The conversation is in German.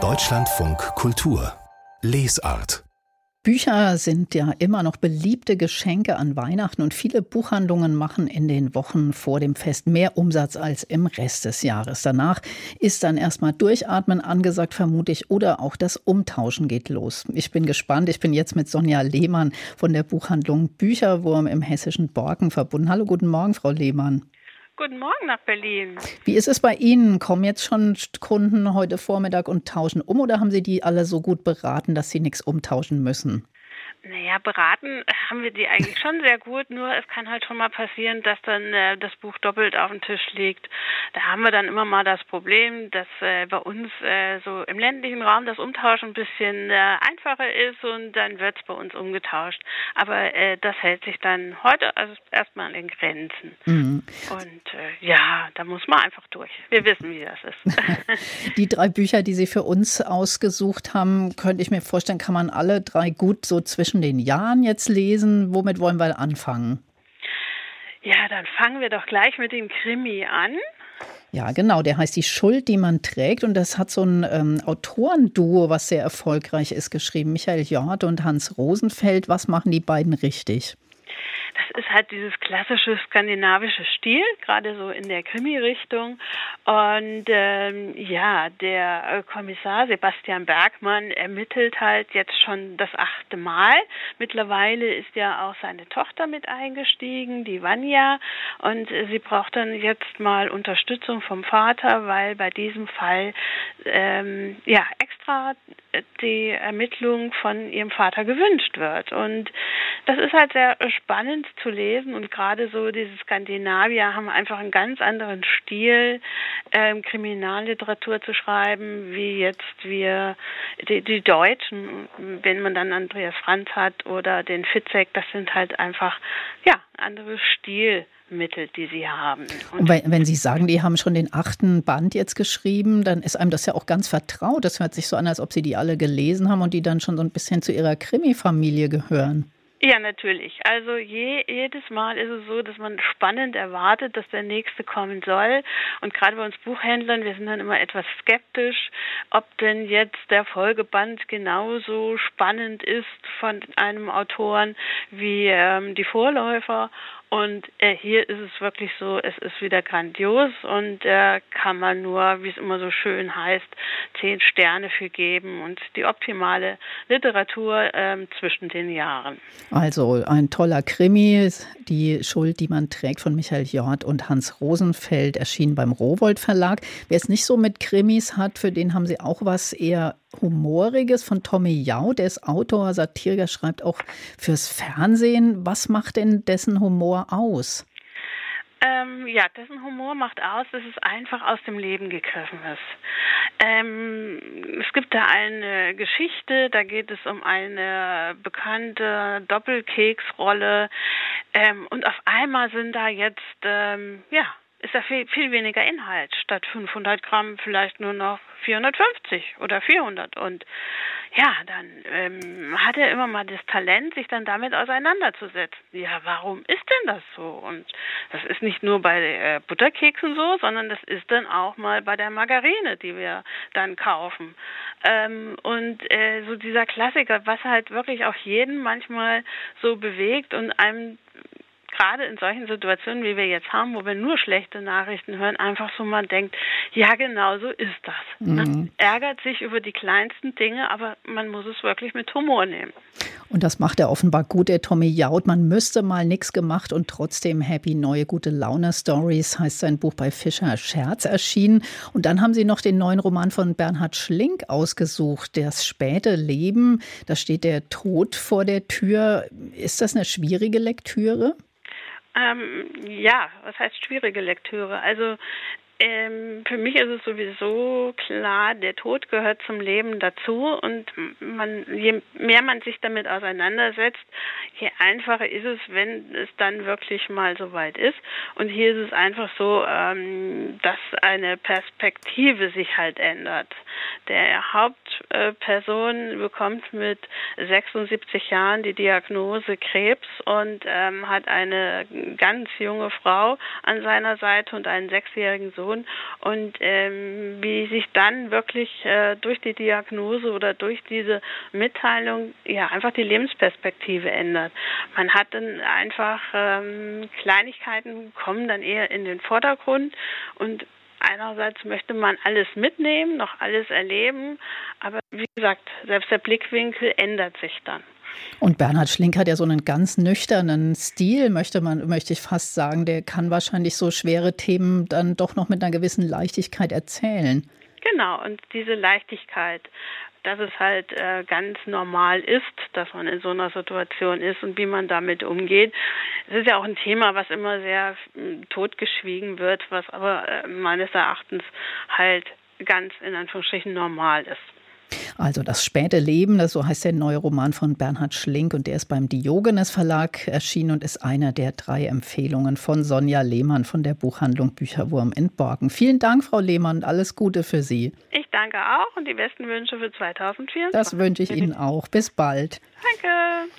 Deutschlandfunk Kultur Lesart Bücher sind ja immer noch beliebte Geschenke an Weihnachten und viele Buchhandlungen machen in den Wochen vor dem Fest mehr Umsatz als im Rest des Jahres. Danach ist dann erstmal Durchatmen angesagt, vermute ich, oder auch das Umtauschen geht los. Ich bin gespannt. Ich bin jetzt mit Sonja Lehmann von der Buchhandlung Bücherwurm im hessischen Borken verbunden. Hallo, guten Morgen, Frau Lehmann. Guten Morgen nach Berlin. Wie ist es bei Ihnen? Kommen jetzt schon Kunden heute Vormittag und tauschen um oder haben Sie die alle so gut beraten, dass sie nichts umtauschen müssen? Naja, beraten haben wir die eigentlich schon sehr gut, nur es kann halt schon mal passieren, dass dann äh, das Buch doppelt auf dem Tisch liegt. Da haben wir dann immer mal das Problem, dass äh, bei uns äh, so im ländlichen Raum das Umtauschen ein bisschen äh, einfacher ist und dann wird es bei uns umgetauscht. Aber äh, das hält sich dann heute also erstmal in Grenzen. Mhm. Und äh, ja, da muss man einfach durch. Wir wissen, wie das ist. die drei Bücher, die Sie für uns ausgesucht haben, könnte ich mir vorstellen, kann man alle drei gut so zwischen zwischen den Jahren jetzt lesen? Womit wollen wir anfangen? Ja, dann fangen wir doch gleich mit dem Krimi an. Ja, genau. Der heißt Die Schuld, die man trägt. Und das hat so ein ähm, Autorenduo, was sehr erfolgreich ist, geschrieben. Michael Jord und Hans Rosenfeld. Was machen die beiden richtig? Das ist halt dieses klassische skandinavische Stil, gerade so in der Krimi-Richtung. Und ähm, ja, der äh, Kommissar Sebastian Bergmann ermittelt halt jetzt schon das achte Mal. Mittlerweile ist ja auch seine Tochter mit eingestiegen, die Vanya, und sie braucht dann jetzt mal Unterstützung vom Vater, weil bei diesem Fall ähm, ja extra die Ermittlung von ihrem Vater gewünscht wird. Und das ist halt sehr spannend zu lesen und gerade so diese Skandinavier haben einfach einen ganz anderen Stil, ähm, Kriminalliteratur zu schreiben, wie jetzt wir die, die Deutschen, wenn man dann Andreas Franz hat oder den Fitzek, das sind halt einfach ja andere Stil. Mittel, die sie haben. Und wenn, wenn, Sie sagen, die haben schon den achten Band jetzt geschrieben, dann ist einem das ja auch ganz vertraut. Das hört sich so an, als ob Sie die alle gelesen haben und die dann schon so ein bisschen zu Ihrer Krimi-Familie gehören. Ja, natürlich. Also je, jedes Mal ist es so, dass man spannend erwartet, dass der nächste kommen soll. Und gerade bei uns Buchhändlern, wir sind dann immer etwas skeptisch, ob denn jetzt der Folgeband genauso spannend ist von einem Autoren wie ähm, die Vorläufer. Und äh, hier ist es wirklich so, es ist wieder grandios und äh, kann man nur, wie es immer so schön heißt, zehn Sterne für geben und die optimale Literatur ähm, zwischen den Jahren. Also ein toller Krimi, die Schuld, die man trägt von Michael Jord und Hans Rosenfeld, erschien beim Rowold Verlag. Wer es nicht so mit Krimis hat, für den haben Sie auch was eher Humoriges von Tommy Jau, der ist Autor, Satiriker, schreibt auch fürs Fernsehen. Was macht denn dessen Humor aus? Ähm, ja, dessen Humor macht aus, dass es einfach aus dem Leben gegriffen ist. Ähm, es gibt da eine Geschichte, da geht es um eine bekannte Doppelkeksrolle ähm, und auf einmal sind da jetzt, ähm, ja, ist da viel, viel weniger Inhalt. Statt 500 Gramm vielleicht nur noch 450 oder 400. Und ja, dann ähm, hat er immer mal das Talent, sich dann damit auseinanderzusetzen. Ja, warum ist denn das so? Und das ist nicht nur bei äh, Butterkeksen so, sondern das ist dann auch mal bei der Margarine, die wir dann kaufen. Ähm, und äh, so dieser Klassiker, was halt wirklich auch jeden manchmal so bewegt und einem gerade in solchen Situationen, wie wir jetzt haben, wo wir nur schlechte Nachrichten hören, einfach so man denkt, ja, genau so ist das. Mhm. Man ärgert sich über die kleinsten Dinge, aber man muss es wirklich mit Humor nehmen. Und das macht er offenbar gut, der Tommy Jaud. Man müsste mal nichts gemacht und trotzdem happy. Neue gute Laune Stories heißt sein Buch bei Fischer Scherz erschienen. Und dann haben Sie noch den neuen Roman von Bernhard Schlink ausgesucht, Das späte Leben. Da steht der Tod vor der Tür. Ist das eine schwierige Lektüre? Ähm, ja, was heißt schwierige Lektüre? Also ähm, für mich ist es sowieso klar, der Tod gehört zum Leben dazu und man, je mehr man sich damit auseinandersetzt, je einfacher ist es, wenn es dann wirklich mal soweit ist. Und hier ist es einfach so, ähm, dass eine Perspektive sich halt ändert. Der Hauptperson bekommt mit 76 Jahren die Diagnose Krebs und ähm, hat eine ganz junge Frau an seiner Seite und einen sechsjährigen Sohn Situation und ähm, wie sich dann wirklich äh, durch die Diagnose oder durch diese Mitteilung ja einfach die Lebensperspektive ändert. Man hat dann einfach ähm, Kleinigkeiten kommen dann eher in den Vordergrund und Einerseits möchte man alles mitnehmen, noch alles erleben, aber wie gesagt, selbst der Blickwinkel ändert sich dann. Und Bernhard Schlink hat ja so einen ganz nüchternen Stil, möchte man, möchte ich fast sagen. Der kann wahrscheinlich so schwere Themen dann doch noch mit einer gewissen Leichtigkeit erzählen. Genau, und diese Leichtigkeit, dass es halt äh, ganz normal ist, dass man in so einer Situation ist und wie man damit umgeht. Es ist ja auch ein Thema, was immer sehr äh, totgeschwiegen wird, was aber äh, meines Erachtens halt ganz in Anführungsstrichen normal ist. Also das späte Leben, das so heißt der neue Roman von Bernhard Schlink und der ist beim Diogenes Verlag erschienen und ist einer der drei Empfehlungen von Sonja Lehmann von der Buchhandlung Bücherwurm in Borken. Vielen Dank, Frau Lehmann, und alles Gute für Sie. Ich danke auch und die besten Wünsche für 2024. Das wünsche ich Ihnen auch. Bis bald. Danke.